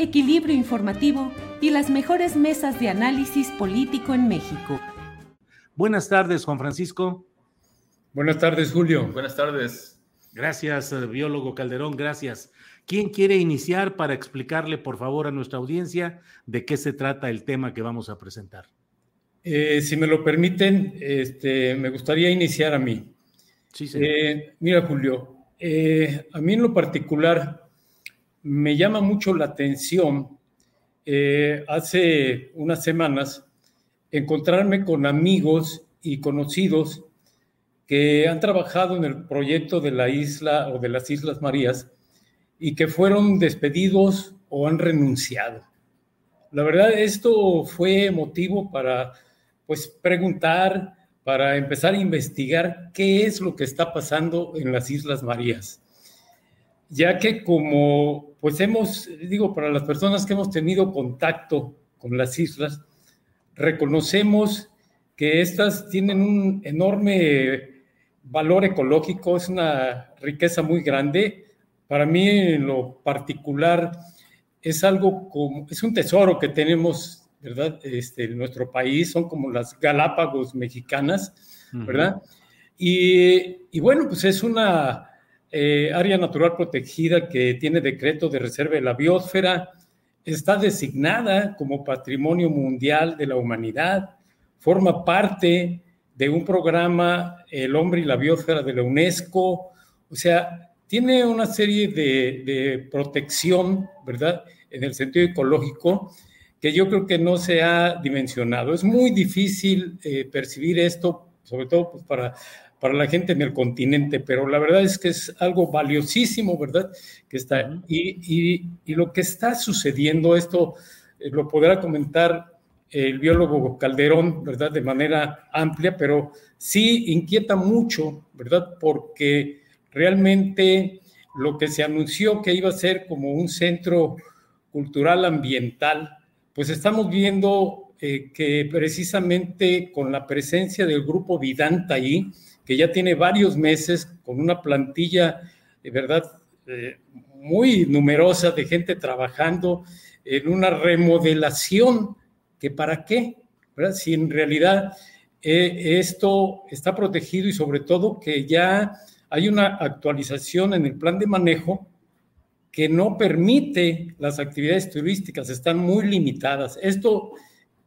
equilibrio informativo y las mejores mesas de análisis político en México. Buenas tardes, Juan Francisco. Buenas tardes, Julio. Buenas tardes. Gracias, eh, biólogo Calderón, gracias. ¿Quién quiere iniciar para explicarle, por favor, a nuestra audiencia de qué se trata el tema que vamos a presentar? Eh, si me lo permiten, este, me gustaría iniciar a mí. Sí, señor. Eh, mira, Julio, eh, a mí en lo particular me llama mucho la atención eh, hace unas semanas encontrarme con amigos y conocidos que han trabajado en el proyecto de la isla o de las Islas Marías y que fueron despedidos o han renunciado. La verdad, esto fue motivo para pues preguntar, para empezar a investigar qué es lo que está pasando en las Islas Marías. Ya que como pues hemos, digo, para las personas que hemos tenido contacto con las islas, reconocemos que estas tienen un enorme valor ecológico, es una riqueza muy grande. Para mí, en lo particular, es algo como, es un tesoro que tenemos, ¿verdad? Este, en nuestro país, son como las Galápagos mexicanas, ¿verdad? y, y, bueno, pues es una eh, área natural protegida que tiene decreto de reserva de la biosfera, está designada como Patrimonio Mundial de la Humanidad, forma parte de un programa El hombre y la biosfera de la UNESCO, o sea, tiene una serie de, de protección, ¿verdad? En el sentido ecológico, que yo creo que no se ha dimensionado. Es muy difícil eh, percibir esto, sobre todo pues, para, para la gente en el continente, pero la verdad es que es algo valiosísimo, ¿verdad? Que está, y, y, y lo que está sucediendo, esto eh, lo podrá comentar el biólogo Calderón, ¿verdad? De manera amplia, pero sí inquieta mucho, ¿verdad? Porque realmente lo que se anunció que iba a ser como un centro cultural ambiental, pues estamos viendo eh, que precisamente con la presencia del grupo Vidanta ahí, que ya tiene varios meses con una plantilla, de verdad, eh, muy numerosa de gente trabajando en una remodelación, que para qué, ¿verdad? Si en realidad eh, esto está protegido y sobre todo que ya hay una actualización en el plan de manejo que no permite las actividades turísticas, están muy limitadas. Esto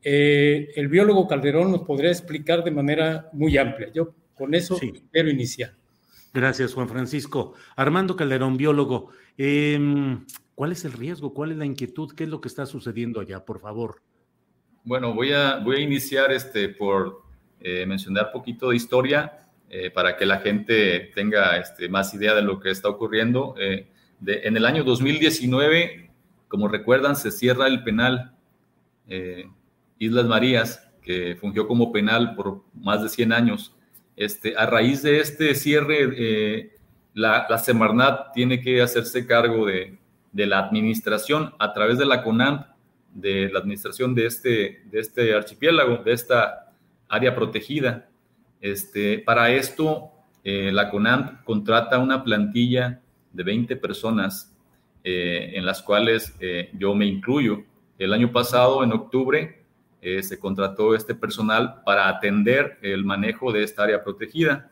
eh, el biólogo Calderón nos podría explicar de manera muy amplia. Yo con eso sí. quiero iniciar. Gracias, Juan Francisco. Armando Calderón, biólogo, eh, ¿cuál es el riesgo? ¿Cuál es la inquietud? ¿Qué es lo que está sucediendo allá, por favor? Bueno, voy a, voy a iniciar este, por eh, mencionar un poquito de historia eh, para que la gente tenga este, más idea de lo que está ocurriendo. Eh, de, en el año 2019, como recuerdan, se cierra el penal eh, Islas Marías, que fungió como penal por más de 100 años. Este, a raíz de este cierre, la, la, Semarnat tiene que hacerse cargo de, la administración a través de la CONAMP, de la administración de este, de este archipiélago, de esta área protegida. Este, para esto, eh, la CONAMP contrata una plantilla de 20 personas en las cuales yo me incluyo. El año pasado, en octubre, se contrató este personal para atender el manejo de esta área protegida.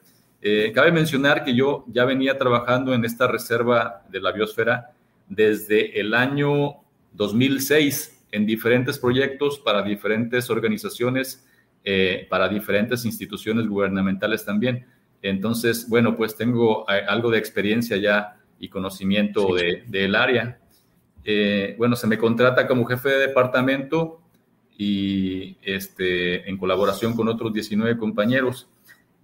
cabe mencionar que yo ya venía trabajando en esta reserva de la biosfera desde el año 2006 en diferentes proyectos para diferentes organizaciones, eh, para diferentes instituciones gubernamentales también. Entonces, bueno, pues tengo eh, algo de experiencia ya y conocimiento del área. Eh, bueno, se me contrata como jefe de departamento y este, en colaboración con otros 19 compañeros.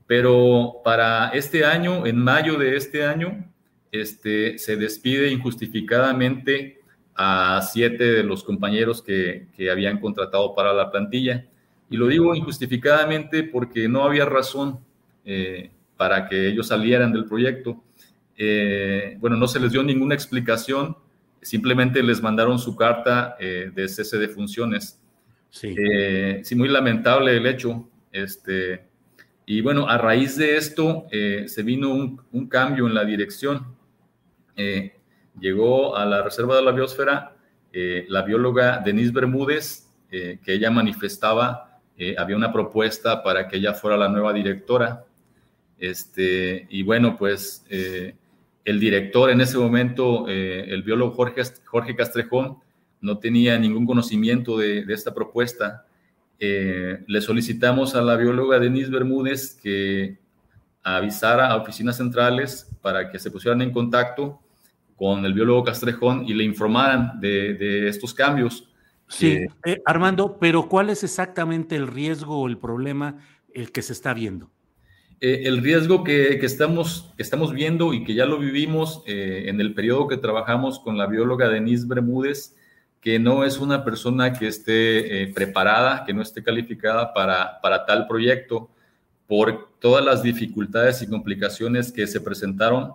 Pero para este año, en mayo de este año, este, se despide injustificadamente a siete de los compañeros que, habían contratado para la plantilla. Y lo digo injustificadamente porque no había razón eh, para que ellos salieran del proyecto. Eh, bueno, no se les dio ninguna explicación, simplemente les mandaron su carta eh, de cese de funciones. Sí. sí, muy lamentable el hecho. Este, y bueno, a raíz de esto se vino un, cambio en la dirección. Llegó a la Reserva de la Biosfera eh, la bióloga Denise Bermúdez, eh, que ella manifestaba, eh, había una propuesta para que ella fuera la nueva directora. Este, y bueno, pues el director en ese momento, el biólogo Jorge, Jorge Castrejón, no tenía ningún conocimiento de, de esta propuesta. le solicitamos a la bióloga Denise Bermúdez que avisara a oficinas centrales para que se pusieran en contacto con el biólogo Castrejón y le informaran de, estos cambios. Sí, eh, eh, Armando, pero ¿cuál es exactamente el riesgo o el problema el que se está viendo? Eh, el riesgo que, estamos, que estamos viendo y que ya lo vivimos en el periodo que trabajamos con la bióloga Denise Bermúdez, que no es una persona que esté preparada, que no esté calificada para, para tal proyecto, por todas las dificultades y complicaciones que se presentaron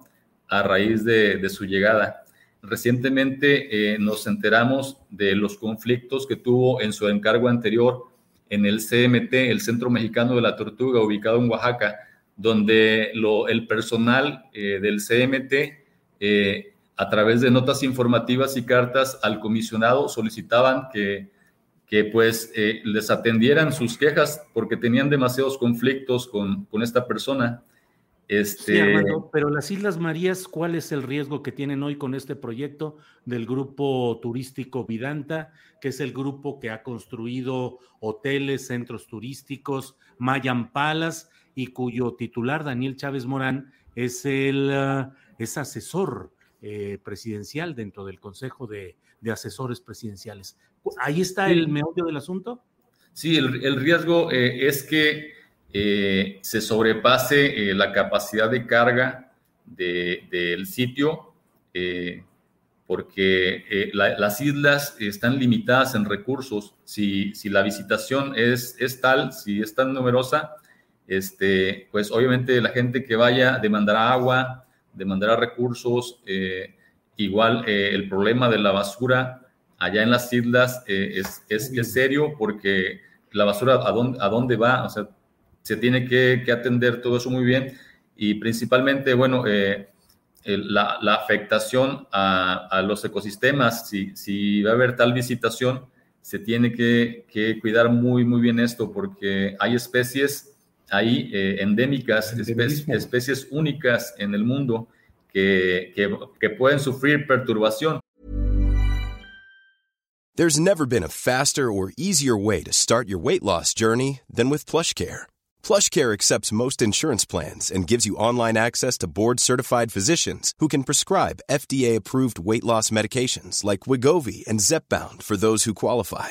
a raíz de, su llegada. Recientemente eh, nos enteramos de los conflictos que tuvo en su encargo anterior en el CMT, el Centro Mexicano de la Tortuga, ubicado en Oaxaca, donde el personal eh, del CMT, eh, a través de notas informativas y cartas al comisionado, solicitaban que, que pues les atendieran sus quejas porque tenían demasiados conflictos con, con esta persona. Este... pero las Islas Marías, ¿cuál es el riesgo que tienen hoy con este proyecto del grupo turístico Vidanta, que es el grupo que ha construido hoteles, centros turísticos, Mayan Palas, y cuyo titular, Daniel Chávez Morán, es el ah, es asesor eh, presidencial dentro del Consejo de, Asesores Presidenciales? ¿Ahí está el meollo del asunto? Sí, el, riesgo eh, es que eh, se sobrepase la capacidad de carga del sitio, porque las islas están limitadas en recursos. Si, si la visitación es, es, tal, si es tan numerosa, este, pues obviamente la gente que vaya demandará agua, demandará recursos. igual el problema de la basura allá en las islas es, es, serio porque la basura a dónde, a dónde va, o sea, se tiene que, atender todo eso muy bien y principalmente, bueno, eh, la, afectación a, los ecosistemas, si, si, va a haber tal visitación, se tiene que, cuidar muy, muy bien esto porque hay especies ahí eh, endémicas, especies, únicas en el mundo que, que, que pueden sufrir perturbación. There's never been a faster or easier way to start your weight loss journey than with PlushCare. PlushCare accepts most insurance plans and gives you online access to board-certified physicians who can prescribe FDA-approved weight loss medications like Wigovi and Zepbound for those who qualify.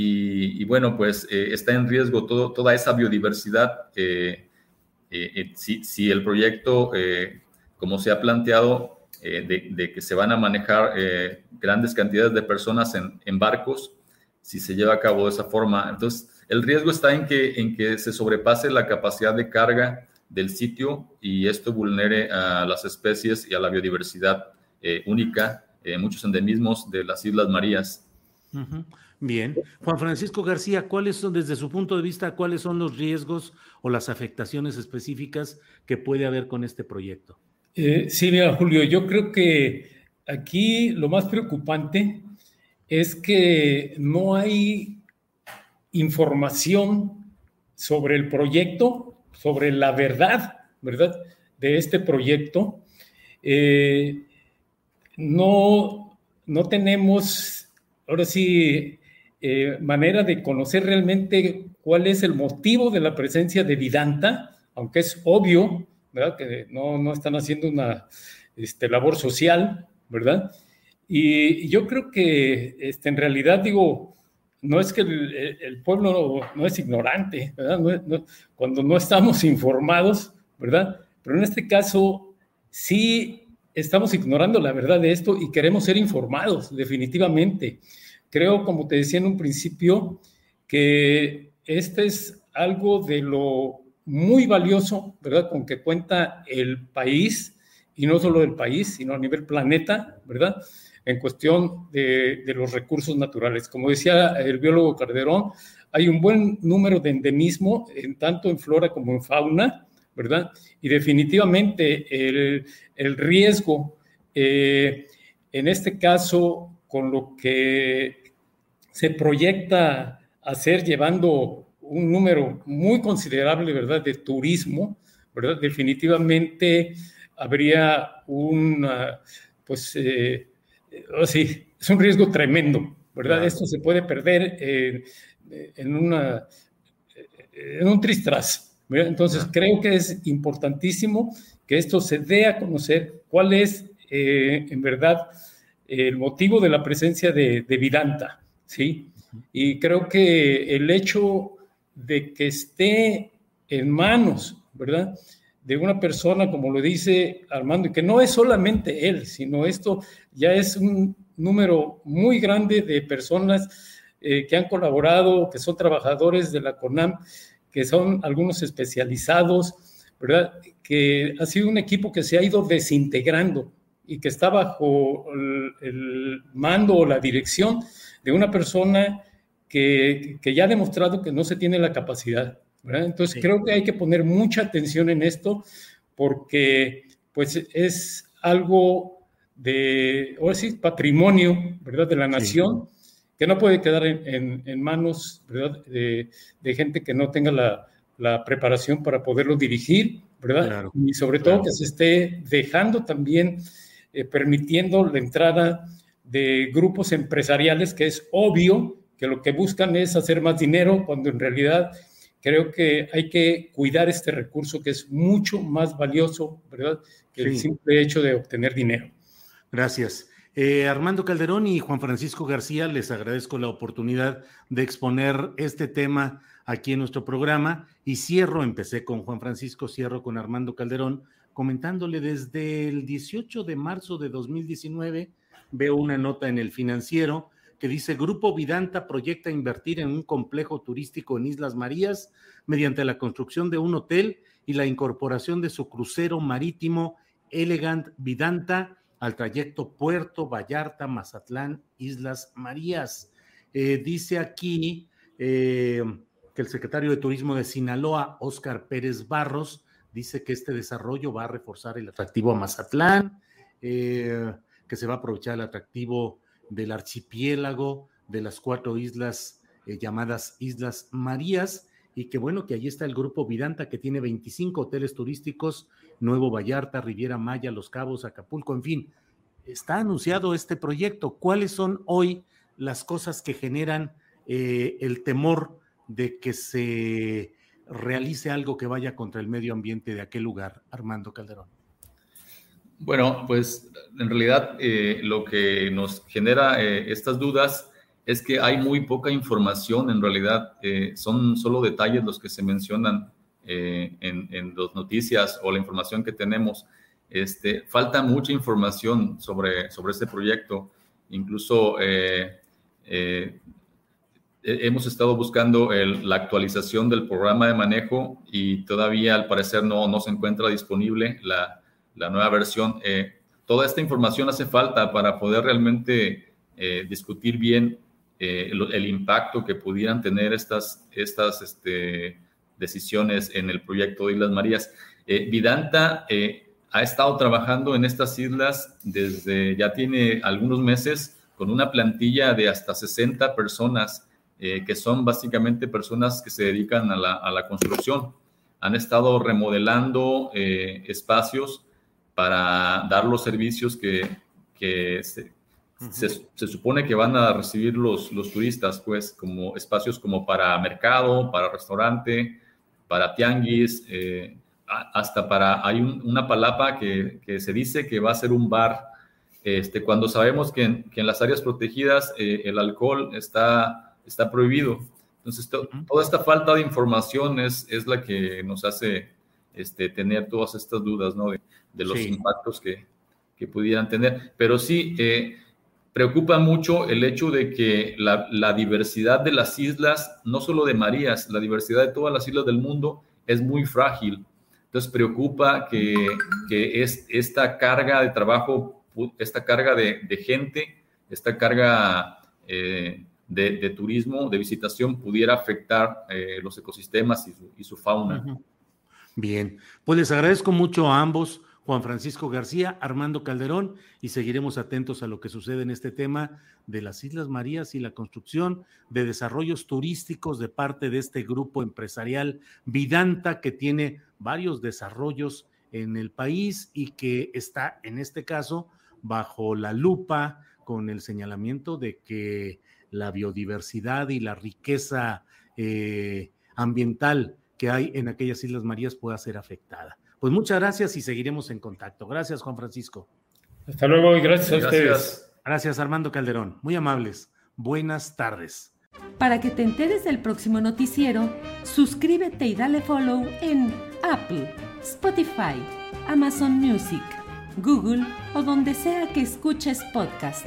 Y, y bueno, pues eh, está en riesgo todo, toda esa biodiversidad. Eh, eh, si, si, el proyecto, como se ha planteado, de, de, que se van a manejar grandes cantidades de personas en, en barcos, si se lleva a cabo de esa forma, entonces el riesgo está en que, en que se sobrepase la capacidad de carga del sitio y esto vulnere a las especies y a la biodiversidad eh, única, eh, muchos endemismos de las Islas Marías. Uh -huh. Bien. Juan Francisco García, ¿cuáles son, desde su punto de vista, cuáles son los riesgos o las afectaciones específicas que puede haber con este proyecto? Eh, sí, mira, Julio, yo creo que aquí lo más preocupante es que no hay información sobre el proyecto, sobre la verdad, ¿verdad? De este proyecto. Eh, no, no tenemos, ahora sí, eh, manera de conocer realmente cuál es el motivo de la presencia de Vidanta, aunque es obvio, ¿verdad? Que no, no están haciendo una este, labor social, ¿verdad? Y yo creo que este, en realidad digo, no es que el, pueblo no, es ignorante, ¿verdad? Cuando no estamos informados, ¿verdad? Pero en este caso sí estamos ignorando la verdad de esto y queremos ser informados, definitivamente. Creo, como te decía en un principio, que este es algo de lo muy valioso, ¿verdad? Con que cuenta el país, y no solo el país, sino a nivel planeta, ¿verdad? en cuestión de, de, los recursos naturales. Como decía el biólogo Calderón, hay un buen número de endemismo, en tanto en flora como en fauna, ¿verdad? Y definitivamente el, el riesgo, eh, en este caso, con lo que se proyecta hacer llevando un número muy considerable, ¿verdad?, de turismo, ¿verdad? Definitivamente habría una, pues, eh, sí, es un riesgo tremendo, ¿verdad? Claro. Esto se puede perder en, en, una, en un tristras. ¿verdad? Entonces, claro. creo que es importantísimo que esto se dé a conocer cuál es, eh, en verdad, el motivo de la presencia de, Vidanta, ¿sí? Y creo que el hecho de que esté en manos, ¿verdad? de una persona, como lo dice Armando, y que no es solamente él, sino esto ya es un número muy grande de personas eh, que han colaborado, que son trabajadores de la CONAM, que son algunos especializados, ¿verdad? Que ha sido un equipo que se ha ido desintegrando y que está bajo el, el mando o la dirección de una persona que, que ya ha demostrado que no se tiene la capacidad ¿verdad? Entonces sí. creo que hay que poner mucha atención en esto porque pues es algo de, ahora sí, patrimonio, ¿verdad? De la nación sí. que no puede quedar en, en, en manos, ¿verdad? De, de, gente que no tenga la, la, preparación para poderlo dirigir, ¿verdad? Claro, y sobre todo claro. que se esté dejando también, eh, permitiendo la entrada de grupos empresariales que es obvio que lo que buscan es hacer más dinero cuando en realidad creo que hay que cuidar este recurso que es mucho más valioso, ¿verdad? Que sí. el simple hecho de obtener dinero. Gracias. Eh, Armando Calderón y Juan Francisco García, les agradezco la oportunidad de exponer este tema aquí en nuestro programa y cierro, empecé con Juan Francisco, cierro con Armando Calderón, comentándole desde el 18 de marzo de 2019, veo una nota en el financiero que dice Grupo Vidanta proyecta invertir en un complejo turístico en Islas Marías mediante la construcción de un hotel y la incorporación de su crucero marítimo Elegant Vidanta al trayecto Puerto Vallarta, Mazatlán, Islas Marías. Eh, dice aquí eh, que el secretario de Turismo de Sinaloa, Óscar Pérez Barros, dice que este desarrollo va a reforzar el atractivo a Mazatlán, eh, que se va a aprovechar el atractivo del archipiélago de las cuatro islas eh, llamadas Islas Marías y que bueno, que ahí está el grupo Vidanta que tiene 25 hoteles turísticos, Nuevo Vallarta, Riviera Maya, Los Cabos, Acapulco, en fin, está anunciado este proyecto. ¿Cuáles son hoy las cosas que generan eh, el temor de que se realice algo que vaya contra el medio ambiente de aquel lugar, Armando Calderón? Bueno, pues en realidad eh, lo que nos genera eh, estas dudas es que hay muy poca información, en realidad son solo detalles los que se mencionan en, en las noticias o la información que tenemos. Este, falta mucha información sobre, sobre este proyecto. Incluso eh, eh, hemos estado buscando la actualización del programa de manejo y todavía al parecer no, no se encuentra disponible la, la nueva versión. Eh, toda esta información hace falta para poder realmente discutir bien el, el, impacto que pudieran tener estas, estas este, decisiones en el proyecto de Islas Marías. Vidanta ha estado trabajando en estas islas desde ya tiene algunos meses con una plantilla de hasta 60 personas, eh, que son básicamente personas que se dedican a la, construcción. Han estado remodelando eh, espacios para dar los servicios que, se, supone que van a recibir los, los turistas, pues como espacios como para mercado, para restaurante, para tianguis, eh, hasta para, hay una palapa que, se dice que va a ser un bar, este, cuando sabemos que en, las áreas protegidas el alcohol está, está prohibido. Entonces, toda esta falta de información es, es la que nos hace este, tener todas estas dudas ¿no? de, los impactos que, que, pudieran tener. Pero sí, eh, preocupa mucho el hecho de que la, la diversidad de las islas, no solo de Marías, la diversidad de todas las islas del mundo es muy frágil. Entonces preocupa que, que es, esta carga de trabajo, esta carga de, gente, esta carga eh, de, turismo, de visitación, pudiera afectar eh, los ecosistemas y su, y su fauna. Bien, pues les agradezco mucho a ambos Juan Francisco García, Armando Calderón, y seguiremos atentos a lo que sucede en este tema de las Islas Marías y la construcción de desarrollos turísticos de parte de este grupo empresarial Vidanta que tiene varios desarrollos en el país y que está en este caso bajo la lupa con el señalamiento de que la biodiversidad y la riqueza eh, ambiental que hay en aquellas Islas Marías pueda ser afectada. Pues muchas gracias y seguiremos en contacto. Gracias, Juan Francisco. Hasta luego y gracias, a ustedes. Gracias, Armando Calderón. Muy amables. Buenas tardes. Para que te enteres del próximo noticiero, suscríbete y dale follow en Apple, Spotify, Amazon Music, Google o donde sea que escuches podcast.